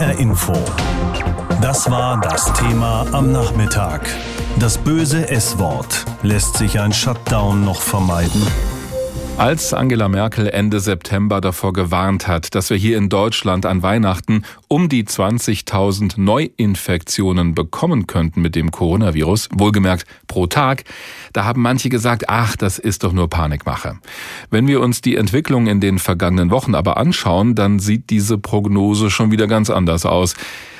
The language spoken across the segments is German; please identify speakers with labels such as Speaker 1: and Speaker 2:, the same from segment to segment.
Speaker 1: HR Info. Das war das Thema am Nachmittag. Das böse S-Wort. Lässt sich ein Shutdown noch vermeiden?
Speaker 2: Als Angela Merkel Ende September davor gewarnt hat, dass wir hier in Deutschland an Weihnachten um die 20.000 Neuinfektionen bekommen könnten mit dem Coronavirus, wohlgemerkt pro Tag, da haben manche gesagt, ach, das ist doch nur Panikmache. Wenn wir uns die Entwicklung in den vergangenen Wochen aber anschauen, dann sieht diese Prognose schon wieder ganz anders aus.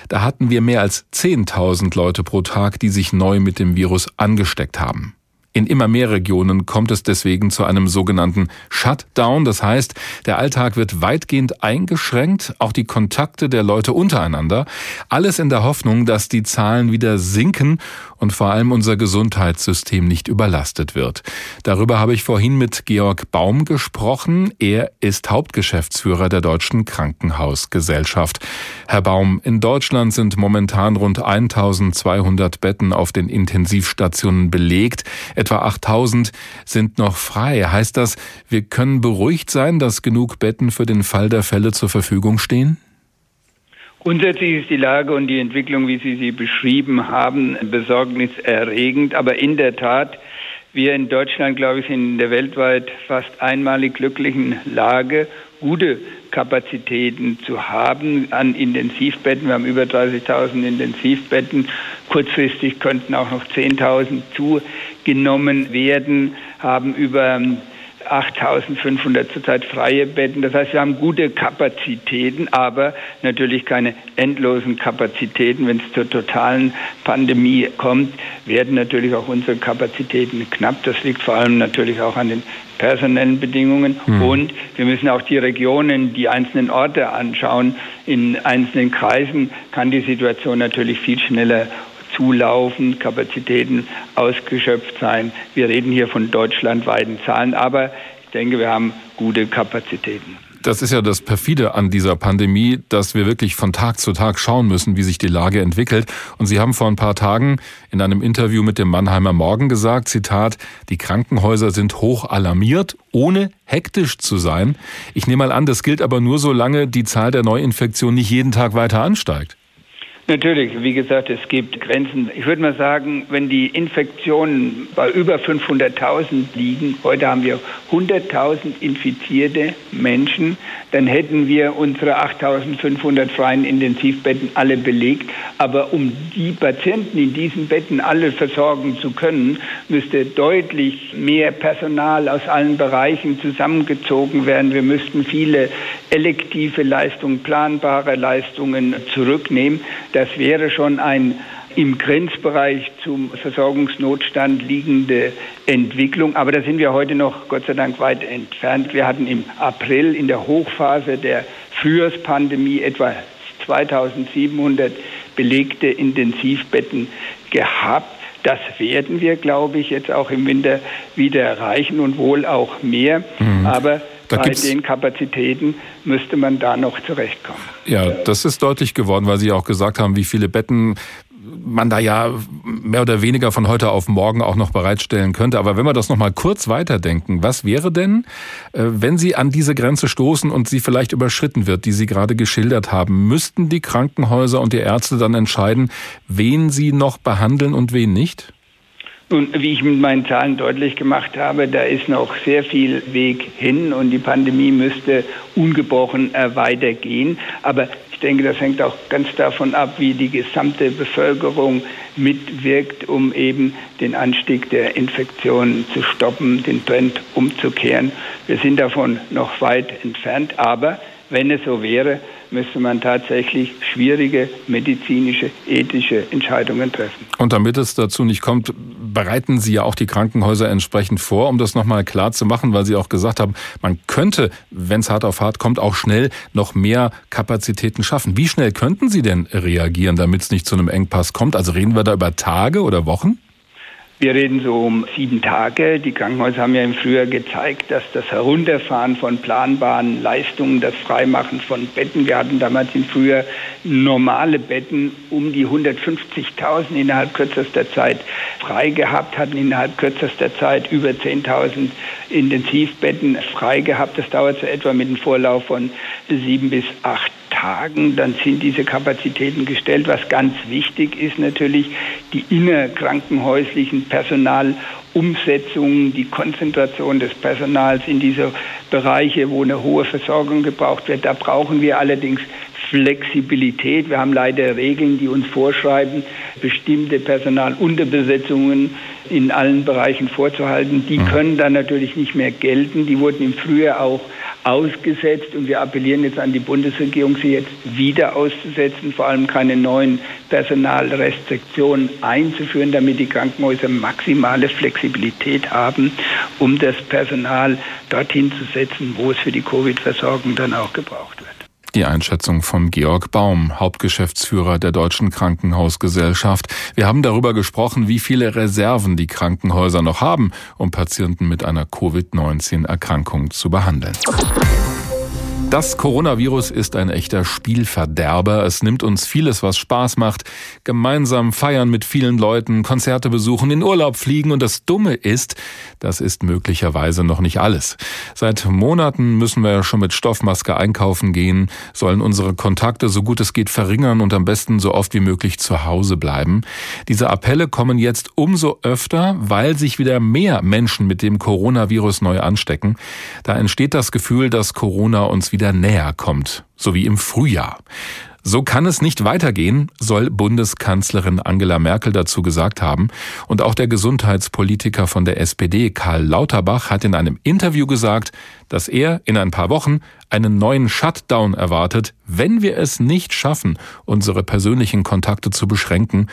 Speaker 2: Da hatten wir mehr als 10.000 Leute pro Tag, die sich neu mit dem Virus angesteckt haben. In immer mehr Regionen kommt es deswegen zu einem sogenannten Shutdown. Das heißt, der Alltag wird weitgehend eingeschränkt, auch die Kontakte der Leute untereinander. Alles in der Hoffnung, dass die Zahlen wieder sinken und vor allem unser Gesundheitssystem nicht überlastet wird. Darüber habe ich vorhin mit Georg Baum gesprochen. Er ist Hauptgeschäftsführer der Deutschen Krankenhausgesellschaft. Herr Baum, in Deutschland sind momentan rund 1200 Betten auf den Intensivstationen belegt. Etwa 8000 sind noch frei. Heißt das, wir können beruhigt sein, dass genug Betten für den Fall der Fälle zur Verfügung stehen?
Speaker 3: Grundsätzlich ist die Lage und die Entwicklung, wie Sie sie beschrieben haben, besorgniserregend. Aber in der Tat, wir in Deutschland, glaube ich, sind in der weltweit fast einmalig glücklichen Lage, gute Kapazitäten zu haben an Intensivbetten. Wir haben über 30.000 Intensivbetten. Kurzfristig könnten auch noch 10.000 zugenommen werden, haben über 8500 zurzeit freie Betten. Das heißt, wir haben gute Kapazitäten, aber natürlich keine endlosen Kapazitäten. Wenn es zur totalen Pandemie kommt, werden natürlich auch unsere Kapazitäten knapp. Das liegt vor allem natürlich auch an den personellen Bedingungen. Mhm. Und wir müssen auch die Regionen, die einzelnen Orte anschauen. In einzelnen Kreisen kann die Situation natürlich viel schneller zulaufen, Kapazitäten ausgeschöpft sein. Wir reden hier von deutschlandweiten Zahlen, aber ich denke, wir haben gute Kapazitäten.
Speaker 2: Das ist ja das perfide an dieser Pandemie, dass wir wirklich von Tag zu Tag schauen müssen, wie sich die Lage entwickelt. Und Sie haben vor ein paar Tagen in einem Interview mit dem Mannheimer Morgen gesagt, Zitat, die Krankenhäuser sind hoch alarmiert, ohne hektisch zu sein. Ich nehme mal an, das gilt aber nur, solange die Zahl der Neuinfektionen nicht jeden Tag weiter ansteigt.
Speaker 3: Natürlich, wie gesagt, es gibt Grenzen. Ich würde mal sagen, wenn die Infektionen bei über 500.000 liegen, heute haben wir 100.000 infizierte Menschen, dann hätten wir unsere 8.500 freien Intensivbetten alle belegt. Aber um die Patienten in diesen Betten alle versorgen zu können, müsste deutlich mehr Personal aus allen Bereichen zusammengezogen werden. Wir müssten viele elektive Leistungen, planbare Leistungen zurücknehmen. Das wäre schon ein im Grenzbereich zum Versorgungsnotstand liegende Entwicklung. Aber da sind wir heute noch Gott sei Dank weit entfernt. Wir hatten im April in der Hochphase der Frühjahrspandemie etwa 2700 belegte Intensivbetten gehabt. Das werden wir, glaube ich, jetzt auch im Winter wieder erreichen und wohl auch mehr. Mhm. Aber da bei den Kapazitäten müsste man da noch zurechtkommen.
Speaker 2: Ja, das ist deutlich geworden, weil Sie auch gesagt haben, wie viele Betten man da ja mehr oder weniger von heute auf morgen auch noch bereitstellen könnte. Aber wenn wir das noch mal kurz weiterdenken, was wäre denn, äh, wenn Sie an diese Grenze stoßen und sie vielleicht überschritten wird, die Sie gerade geschildert haben? Müssten die Krankenhäuser und die Ärzte dann entscheiden, wen sie noch behandeln und wen nicht?
Speaker 3: Nun, wie ich mit meinen Zahlen deutlich gemacht habe, da ist noch sehr viel Weg hin und die Pandemie müsste ungebrochen äh, weitergehen. Aber ich denke, das hängt auch ganz davon ab, wie die gesamte Bevölkerung mitwirkt, um eben den Anstieg der Infektionen zu stoppen, den Trend umzukehren. Wir sind davon noch weit entfernt, aber wenn es so wäre, müsste man tatsächlich schwierige medizinische, ethische Entscheidungen treffen.
Speaker 2: Und damit es dazu nicht kommt, bereiten Sie ja auch die Krankenhäuser entsprechend vor, um das nochmal klar zu machen, weil Sie auch gesagt haben, man könnte, wenn es hart auf hart kommt, auch schnell noch mehr Kapazitäten schaffen. Wie schnell könnten Sie denn reagieren, damit es nicht zu einem Engpass kommt? Also reden wir da über Tage oder Wochen?
Speaker 3: Wir reden so um sieben Tage. Die Krankenhäuser haben ja im Frühjahr gezeigt, dass das Herunterfahren von planbaren Leistungen, das Freimachen von Betten, wir hatten damals im Frühjahr normale Betten um die 150.000 innerhalb kürzester Zeit frei gehabt, hatten innerhalb kürzester Zeit über 10.000 Intensivbetten frei gehabt. Das dauert so etwa mit einem Vorlauf von sieben bis acht Tagen, dann sind diese Kapazitäten gestellt. Was ganz wichtig ist natürlich, die innerkrankenhäuslichen Personalumsetzungen, die Konzentration des Personals in diese Bereiche, wo eine hohe Versorgung gebraucht wird. Da brauchen wir allerdings Flexibilität. Wir haben leider Regeln, die uns vorschreiben, bestimmte Personalunterbesetzungen in allen Bereichen vorzuhalten. Die mhm. können dann natürlich nicht mehr gelten. Die wurden im Frühjahr auch ausgesetzt und wir appellieren jetzt an die Bundesregierung, sie jetzt wieder auszusetzen, vor allem keine neuen Personalrestriktionen einzuführen, damit die Krankenhäuser maximale Flexibilität haben, um das Personal dorthin zu setzen, wo es für die Covid-Versorgung dann auch gebraucht wird.
Speaker 2: Die Einschätzung von Georg Baum, Hauptgeschäftsführer der Deutschen Krankenhausgesellschaft. Wir haben darüber gesprochen, wie viele Reserven die Krankenhäuser noch haben, um Patienten mit einer Covid-19-Erkrankung zu behandeln. Das Coronavirus ist ein echter Spielverderber. Es nimmt uns vieles, was Spaß macht. Gemeinsam feiern mit vielen Leuten, Konzerte besuchen, in Urlaub fliegen. Und das Dumme ist, das ist möglicherweise noch nicht alles. Seit Monaten müssen wir schon mit Stoffmaske einkaufen gehen, sollen unsere Kontakte so gut es geht verringern und am besten so oft wie möglich zu Hause bleiben. Diese Appelle kommen jetzt umso öfter, weil sich wieder mehr Menschen mit dem Coronavirus neu anstecken. Da entsteht das Gefühl, dass Corona uns wieder wieder näher kommt, so wie im Frühjahr. So kann es nicht weitergehen, soll Bundeskanzlerin Angela Merkel dazu gesagt haben. Und auch der Gesundheitspolitiker von der SPD, Karl Lauterbach, hat in einem Interview gesagt, dass er in ein paar Wochen einen neuen Shutdown erwartet, wenn wir es nicht schaffen, unsere persönlichen Kontakte zu beschränken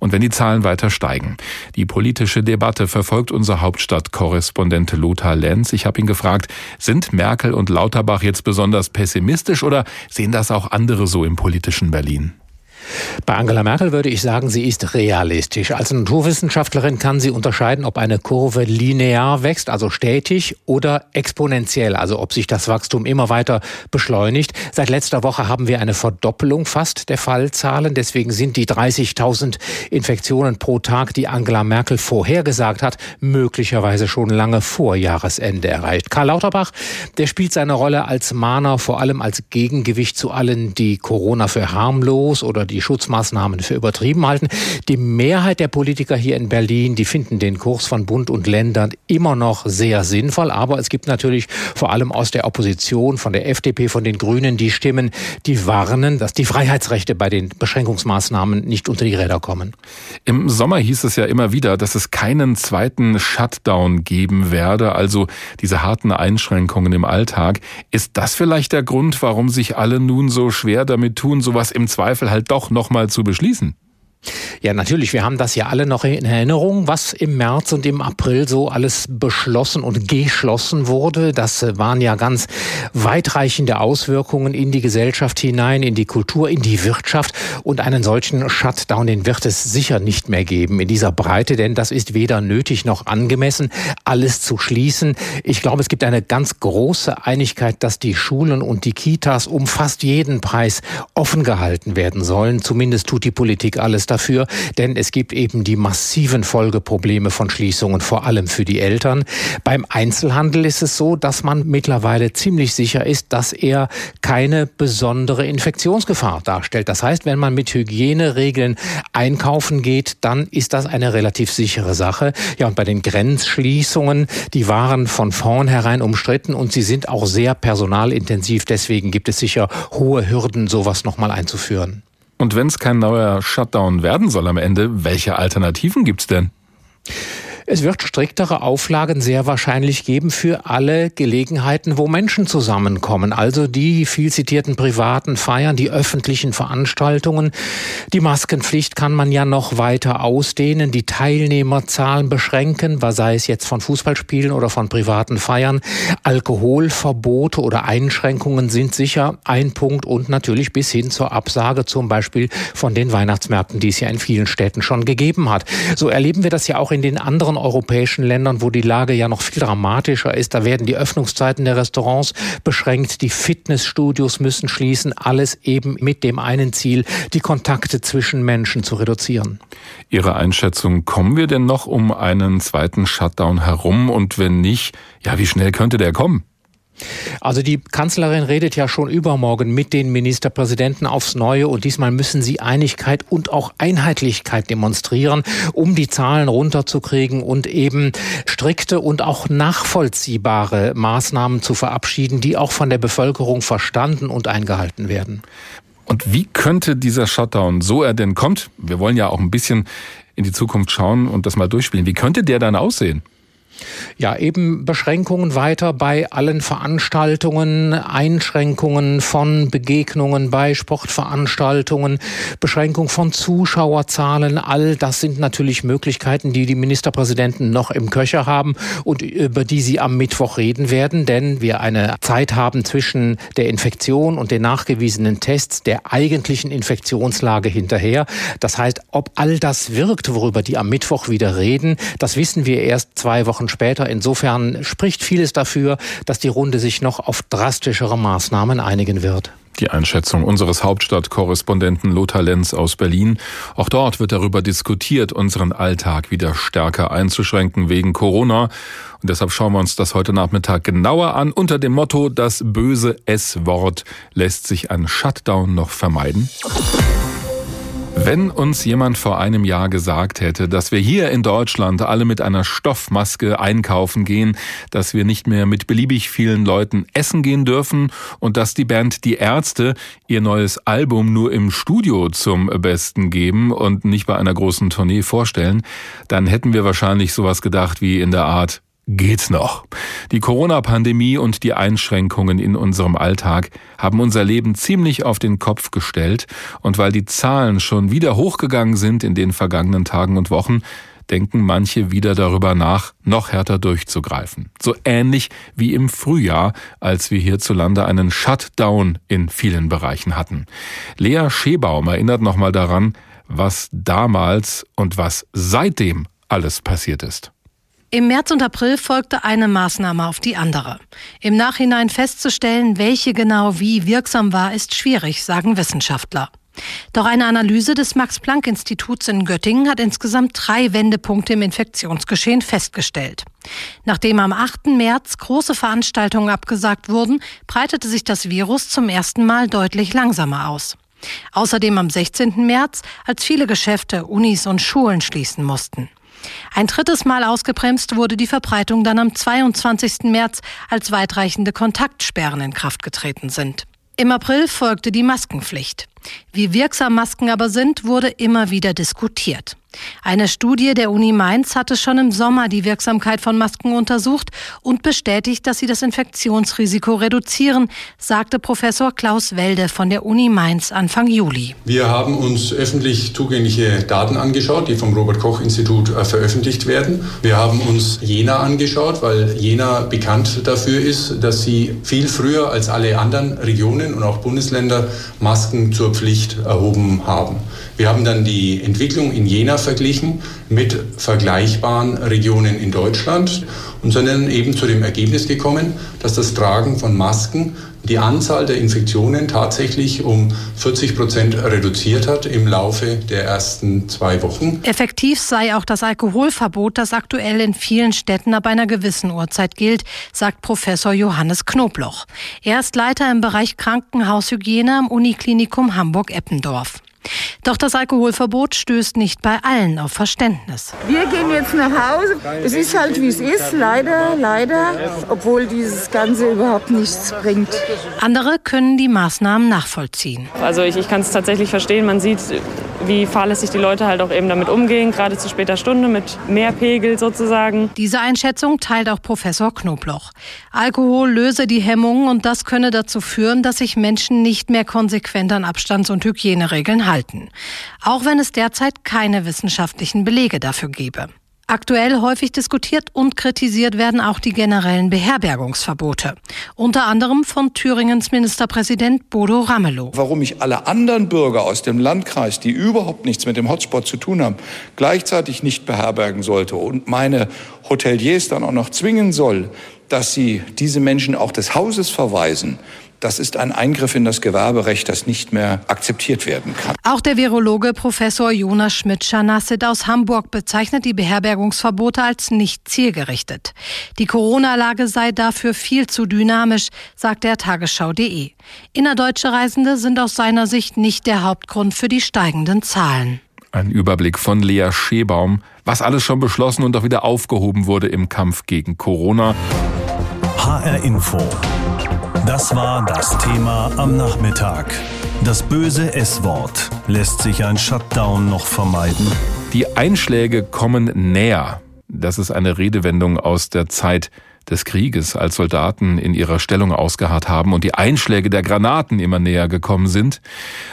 Speaker 2: und wenn die Zahlen weiter steigen. Die politische Debatte verfolgt unser Hauptstadtkorrespondent Lothar Lenz. Ich habe ihn gefragt, sind Merkel und Lauterbach jetzt besonders pessimistisch oder sehen das auch andere so im politischen Berlin?
Speaker 4: Bei Angela Merkel würde ich sagen, sie ist realistisch. Als Naturwissenschaftlerin kann sie unterscheiden, ob eine Kurve linear wächst, also stetig, oder exponentiell, also ob sich das Wachstum immer weiter beschleunigt. Seit letzter Woche haben wir eine Verdoppelung fast der Fallzahlen. Deswegen sind die 30.000 Infektionen pro Tag, die Angela Merkel vorhergesagt hat, möglicherweise schon lange vor Jahresende erreicht. Karl Lauterbach, der spielt seine Rolle als Mahner vor allem als Gegengewicht zu allen, die Corona für harmlos oder die Schutzmaßnahmen für übertrieben halten. Die Mehrheit der Politiker hier in Berlin, die finden den Kurs von Bund und Ländern immer noch sehr sinnvoll. Aber es gibt natürlich vor allem aus der Opposition, von der FDP, von den Grünen, die Stimmen, die warnen, dass die Freiheitsrechte bei den Beschränkungsmaßnahmen nicht unter die Räder kommen.
Speaker 2: Im Sommer hieß es ja immer wieder, dass es keinen zweiten Shutdown geben werde, also diese harten Einschränkungen im Alltag. Ist das vielleicht der Grund, warum sich alle nun so schwer damit tun, sowas im Zweifel halt doch auch nochmal zu beschließen.
Speaker 4: Ja, natürlich. Wir haben das ja alle noch in Erinnerung, was im März und im April so alles beschlossen und geschlossen wurde. Das waren ja ganz weitreichende Auswirkungen in die Gesellschaft hinein, in die Kultur, in die Wirtschaft. Und einen solchen Shutdown, den wird es sicher nicht mehr geben in dieser Breite, denn das ist weder nötig noch angemessen, alles zu schließen. Ich glaube, es gibt eine ganz große Einigkeit, dass die Schulen und die Kitas um fast jeden Preis offen gehalten werden sollen. Zumindest tut die Politik alles dafür, denn es gibt eben die massiven Folgeprobleme von Schließungen, vor allem für die Eltern. Beim Einzelhandel ist es so, dass man mittlerweile ziemlich sicher ist, dass er keine besondere Infektionsgefahr darstellt. Das heißt, wenn man mit Hygieneregeln einkaufen geht, dann ist das eine relativ sichere Sache. Ja, und bei den Grenzschließungen, die waren von vornherein umstritten und sie sind auch sehr personalintensiv. Deswegen gibt es sicher hohe Hürden, sowas nochmal einzuführen.
Speaker 2: Und wenn es kein neuer Shutdown werden soll am Ende, welche Alternativen gibt's denn?
Speaker 4: Es wird striktere Auflagen sehr wahrscheinlich geben für alle Gelegenheiten, wo Menschen zusammenkommen. Also die viel zitierten privaten Feiern, die öffentlichen Veranstaltungen. Die Maskenpflicht kann man ja noch weiter ausdehnen, die Teilnehmerzahlen beschränken, sei es jetzt von Fußballspielen oder von privaten Feiern. Alkoholverbote oder Einschränkungen sind sicher ein Punkt und natürlich bis hin zur Absage zum Beispiel von den Weihnachtsmärkten, die es ja in vielen Städten schon gegeben hat. So erleben wir das ja auch in den anderen europäischen Ländern, wo die Lage ja noch viel dramatischer ist. Da werden die Öffnungszeiten der Restaurants beschränkt, die Fitnessstudios müssen schließen, alles eben mit dem einen Ziel, die Kontakte zwischen Menschen zu reduzieren.
Speaker 2: Ihre Einschätzung, kommen wir denn noch um einen zweiten Shutdown herum? Und wenn nicht, ja, wie schnell könnte der kommen?
Speaker 4: Also die Kanzlerin redet ja schon übermorgen mit den Ministerpräsidenten aufs Neue und diesmal müssen sie Einigkeit und auch Einheitlichkeit demonstrieren, um die Zahlen runterzukriegen und eben strikte und auch nachvollziehbare Maßnahmen zu verabschieden, die auch von der Bevölkerung verstanden und eingehalten werden.
Speaker 2: Und wie könnte dieser Shutdown, so er denn kommt, wir wollen ja auch ein bisschen in die Zukunft schauen und das mal durchspielen, wie könnte der dann aussehen?
Speaker 4: Ja, eben Beschränkungen weiter bei allen Veranstaltungen, Einschränkungen von Begegnungen bei Sportveranstaltungen, Beschränkung von Zuschauerzahlen. All das sind natürlich Möglichkeiten, die die Ministerpräsidenten noch im Köcher haben und über die sie am Mittwoch reden werden, denn wir eine Zeit haben zwischen der Infektion und den nachgewiesenen Tests der eigentlichen Infektionslage hinterher. Das heißt, ob all das wirkt, worüber die am Mittwoch wieder reden, das wissen wir erst zwei Wochen später. Insofern spricht vieles dafür, dass die Runde sich noch auf drastischere Maßnahmen einigen wird.
Speaker 2: Die Einschätzung unseres Hauptstadtkorrespondenten Lothar Lenz aus Berlin. Auch dort wird darüber diskutiert, unseren Alltag wieder stärker einzuschränken wegen Corona. Und deshalb schauen wir uns das heute Nachmittag genauer an unter dem Motto, das böse S-Wort lässt sich ein Shutdown noch vermeiden. Wenn uns jemand vor einem Jahr gesagt hätte, dass wir hier in Deutschland alle mit einer Stoffmaske einkaufen gehen, dass wir nicht mehr mit beliebig vielen Leuten essen gehen dürfen und dass die Band Die Ärzte ihr neues Album nur im Studio zum Besten geben und nicht bei einer großen Tournee vorstellen, dann hätten wir wahrscheinlich sowas gedacht wie in der Art, geht's noch. Die Corona-Pandemie und die Einschränkungen in unserem Alltag haben unser Leben ziemlich auf den Kopf gestellt und weil die Zahlen schon wieder hochgegangen sind in den vergangenen Tagen und Wochen, denken manche wieder darüber nach, noch härter durchzugreifen. So ähnlich wie im Frühjahr, als wir hierzulande einen Shutdown in vielen Bereichen hatten. Lea Schebaum erinnert nochmal daran, was damals und was seitdem alles passiert ist.
Speaker 5: Im März und April folgte eine Maßnahme auf die andere. Im Nachhinein festzustellen, welche genau wie wirksam war, ist schwierig, sagen Wissenschaftler. Doch eine Analyse des Max-Planck-Instituts in Göttingen hat insgesamt drei Wendepunkte im Infektionsgeschehen festgestellt. Nachdem am 8. März große Veranstaltungen abgesagt wurden, breitete sich das Virus zum ersten Mal deutlich langsamer aus. Außerdem am 16. März, als viele Geschäfte, Unis und Schulen schließen mussten. Ein drittes Mal ausgebremst wurde die Verbreitung dann am 22. März, als weitreichende Kontaktsperren in Kraft getreten sind. Im April folgte die Maskenpflicht. Wie wirksam Masken aber sind, wurde immer wieder diskutiert. Eine Studie der Uni Mainz hatte schon im Sommer die Wirksamkeit von Masken untersucht und bestätigt, dass sie das Infektionsrisiko reduzieren, sagte Professor Klaus Welde von der Uni Mainz Anfang Juli.
Speaker 6: Wir haben uns öffentlich zugängliche Daten angeschaut, die vom Robert Koch Institut äh, veröffentlicht werden. Wir haben uns Jena angeschaut, weil Jena bekannt dafür ist, dass sie viel früher als alle anderen Regionen und auch Bundesländer Masken zur Pflicht erhoben haben. Wir haben dann die Entwicklung in Jena verglichen mit vergleichbaren Regionen in Deutschland und sind dann eben zu dem Ergebnis gekommen, dass das Tragen von Masken die Anzahl der Infektionen tatsächlich um 40 Prozent reduziert hat im Laufe der ersten zwei Wochen.
Speaker 5: Effektiv sei auch das Alkoholverbot, das aktuell in vielen Städten ab einer gewissen Uhrzeit gilt, sagt Professor Johannes Knobloch. Er ist Leiter im Bereich Krankenhaushygiene am Uniklinikum Hamburg-Eppendorf. Doch das Alkoholverbot stößt nicht bei allen auf Verständnis.
Speaker 7: Wir gehen jetzt nach Hause. Es ist halt wie es ist, leider, leider, obwohl dieses Ganze überhaupt nichts bringt.
Speaker 5: Andere können die Maßnahmen nachvollziehen.
Speaker 8: Also ich, ich kann es tatsächlich verstehen. Man sieht, wie fahrlässig die Leute halt auch eben damit umgehen, gerade zu später Stunde mit mehr Pegel sozusagen.
Speaker 5: Diese Einschätzung teilt auch Professor Knobloch. Alkohol löse die Hemmungen und das könne dazu führen, dass sich Menschen nicht mehr konsequent an Abstands- und Hygieneregeln halten. Auch wenn es derzeit keine wissenschaftlichen Belege dafür gebe. Aktuell häufig diskutiert und kritisiert werden auch die generellen Beherbergungsverbote. Unter anderem von Thüringens Ministerpräsident Bodo Ramelow.
Speaker 9: Warum ich alle anderen Bürger aus dem Landkreis, die überhaupt nichts mit dem Hotspot zu tun haben, gleichzeitig nicht beherbergen sollte und meine Hoteliers dann auch noch zwingen soll, dass sie diese Menschen auch des Hauses verweisen, Das ist ein Eingriff in das Gewerberecht, das nicht mehr akzeptiert werden kann.
Speaker 5: Auch der Virologe Professor Jonas Schmidt-Schanassit aus Hamburg bezeichnet die Beherbergungsverbote als nicht zielgerichtet. Die Corona-Lage sei dafür viel zu dynamisch, sagt er Tagesschau.de. Innerdeutsche Reisende sind aus seiner Sicht nicht der Hauptgrund für die steigenden Zahlen.
Speaker 2: Ein Überblick von Lea Schebaum, was alles schon beschlossen und auch wieder aufgehoben wurde im Kampf gegen Corona.
Speaker 1: HR Info. Das war das Thema am Nachmittag. Das böse S-Wort. Lässt sich ein Shutdown noch vermeiden?
Speaker 2: Die Einschläge kommen näher. Das ist eine Redewendung aus der Zeit des Krieges, als Soldaten in ihrer Stellung ausgeharrt haben und die Einschläge der Granaten immer näher gekommen sind.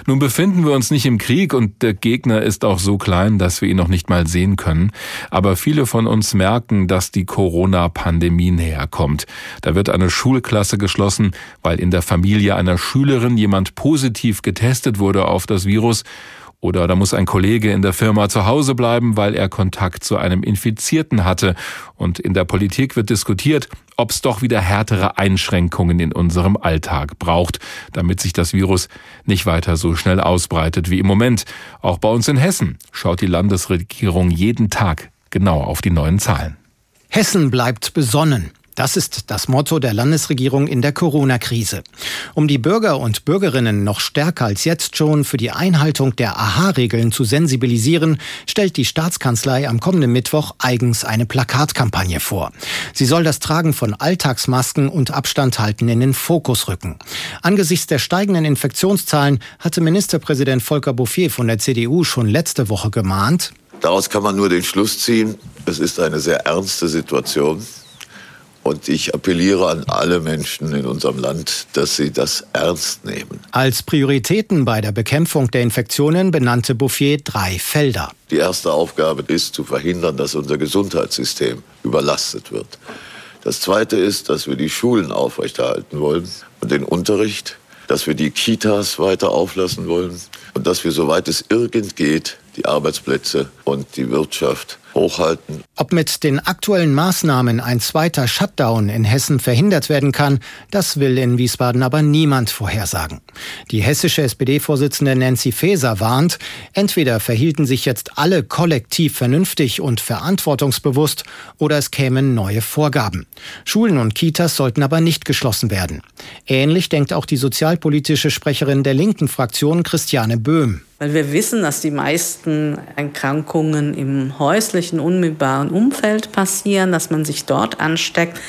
Speaker 2: Nun befinden wir uns nicht im Krieg und der Gegner ist auch so klein, dass wir ihn noch nicht mal sehen können. Aber viele von uns merken, dass die Corona-Pandemie näher kommt. Da wird eine Schulklasse geschlossen, weil in der Familie einer Schülerin jemand positiv getestet wurde auf das Virus oder da muss ein Kollege in der Firma zu Hause bleiben, weil er Kontakt zu einem Infizierten hatte. Und in der Politik wird diskutiert, ob es doch wieder härtere Einschränkungen in unserem Alltag braucht, damit sich das Virus nicht weiter so schnell ausbreitet wie im Moment. Auch bei uns in Hessen schaut die Landesregierung jeden Tag genau auf die neuen Zahlen.
Speaker 10: Hessen bleibt besonnen. Das ist das Motto der Landesregierung in der Corona-Krise. Um die Bürger und Bürgerinnen noch stärker als jetzt schon für die Einhaltung der AHA-Regeln zu sensibilisieren, stellt die Staatskanzlei am kommenden Mittwoch eigens eine Plakatkampagne vor. Sie soll das Tragen von Alltagsmasken und Abstand halten in den Fokus rücken. Angesichts der steigenden Infektionszahlen hatte Ministerpräsident Volker Bouffier von der CDU schon letzte Woche gemahnt,
Speaker 11: Daraus kann man nur den Schluss ziehen, es ist eine sehr ernste Situation. Und ich appelliere an alle Menschen in unserem Land, dass sie das ernst nehmen.
Speaker 10: Als Prioritäten bei der Bekämpfung der Infektionen benannte Bouffier drei Felder.
Speaker 11: Die erste Aufgabe ist zu verhindern, dass unser Gesundheitssystem überlastet wird. Das zweite ist, dass wir die Schulen aufrechterhalten wollen und den Unterricht, dass wir die Kitas weiter auflassen wollen und dass wir, soweit es irgend geht, die Arbeitsplätze und die Wirtschaft hochhalten.
Speaker 10: Ob mit den aktuellen Maßnahmen ein zweiter Shutdown in Hessen verhindert werden kann, das will in Wiesbaden aber niemand vorhersagen. Die hessische SPD-Vorsitzende Nancy Faeser warnt, entweder verhielten sich jetzt alle kollektiv vernünftig und verantwortungsbewusst oder es kämen neue Vorgaben. Schulen und Kitas sollten aber nicht geschlossen werden. Ähnlich denkt auch die sozialpolitische Sprecherin der linken Fraktion Christiane Böhm.
Speaker 12: Weil wir wissen, dass die meisten Erkrankungen im häuslichen, unmittelbaren Umfeld passieren, dass man sich dort ansteckt,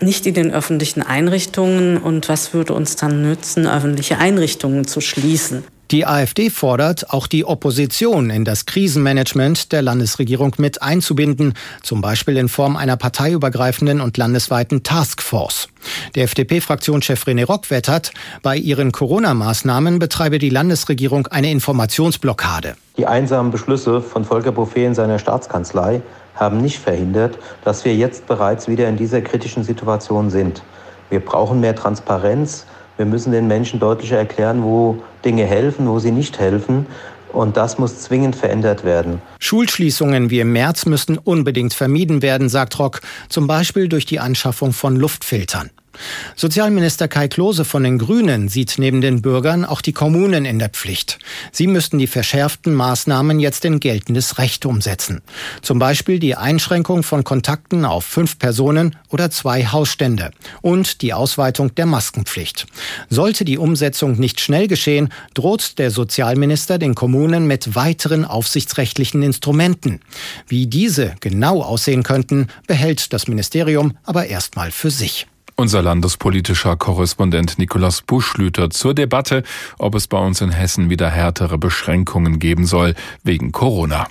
Speaker 12: nicht in den öffentlichen Einrichtungen. Und was würde uns dann nützen, öffentliche Einrichtungen zu schließen?
Speaker 10: Die AfD fordert, auch die Opposition in das Krisenmanagement der Landesregierung mit einzubinden, zum Beispiel in Form einer parteiübergreifenden und landesweiten Taskforce. Der FDP-Fraktionschef René Rock wettert, bei ihren Corona-Maßnahmen betreibe die Landesregierung eine Informationsblockade.
Speaker 13: Die einsamen Beschlüsse von Volker Bouffier in seiner Staatskanzlei haben nicht verhindert, dass wir jetzt bereits wieder in dieser kritischen Situation sind. Wir brauchen mehr Transparenz, wir müssen den Menschen deutlicher erklären, wo Dinge helfen, wo sie nicht helfen. Und das muss zwingend verändert werden.
Speaker 10: Schulschließungen wie im März müssen unbedingt vermieden werden, sagt Rock, zum Beispiel durch die Anschaffung von Luftfiltern. Sozialminister Kai Klose von den Grünen sieht neben den Bürgern auch die Kommunen in der Pflicht. Sie müssten die verschärften Maßnahmen jetzt in geltendes Recht umsetzen. Zum Beispiel die Einschränkung von Kontakten auf fünf Personen oder zwei Hausstände und die Ausweitung der Maskenpflicht. Sollte die Umsetzung nicht schnell geschehen, droht der Sozialminister den Kommunen mit weiteren aufsichtsrechtlichen Instrumenten. Wie diese genau aussehen könnten, behält das Ministerium aber erstmal für sich.
Speaker 2: Unser landespolitischer Korrespondent Nikolaus Buschlüter zur Debatte, ob es bei uns in Hessen wieder härtere Beschränkungen geben soll wegen Corona.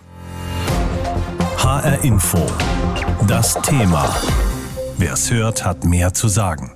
Speaker 1: HR Info. Das Thema. Wer es hört, hat mehr zu sagen.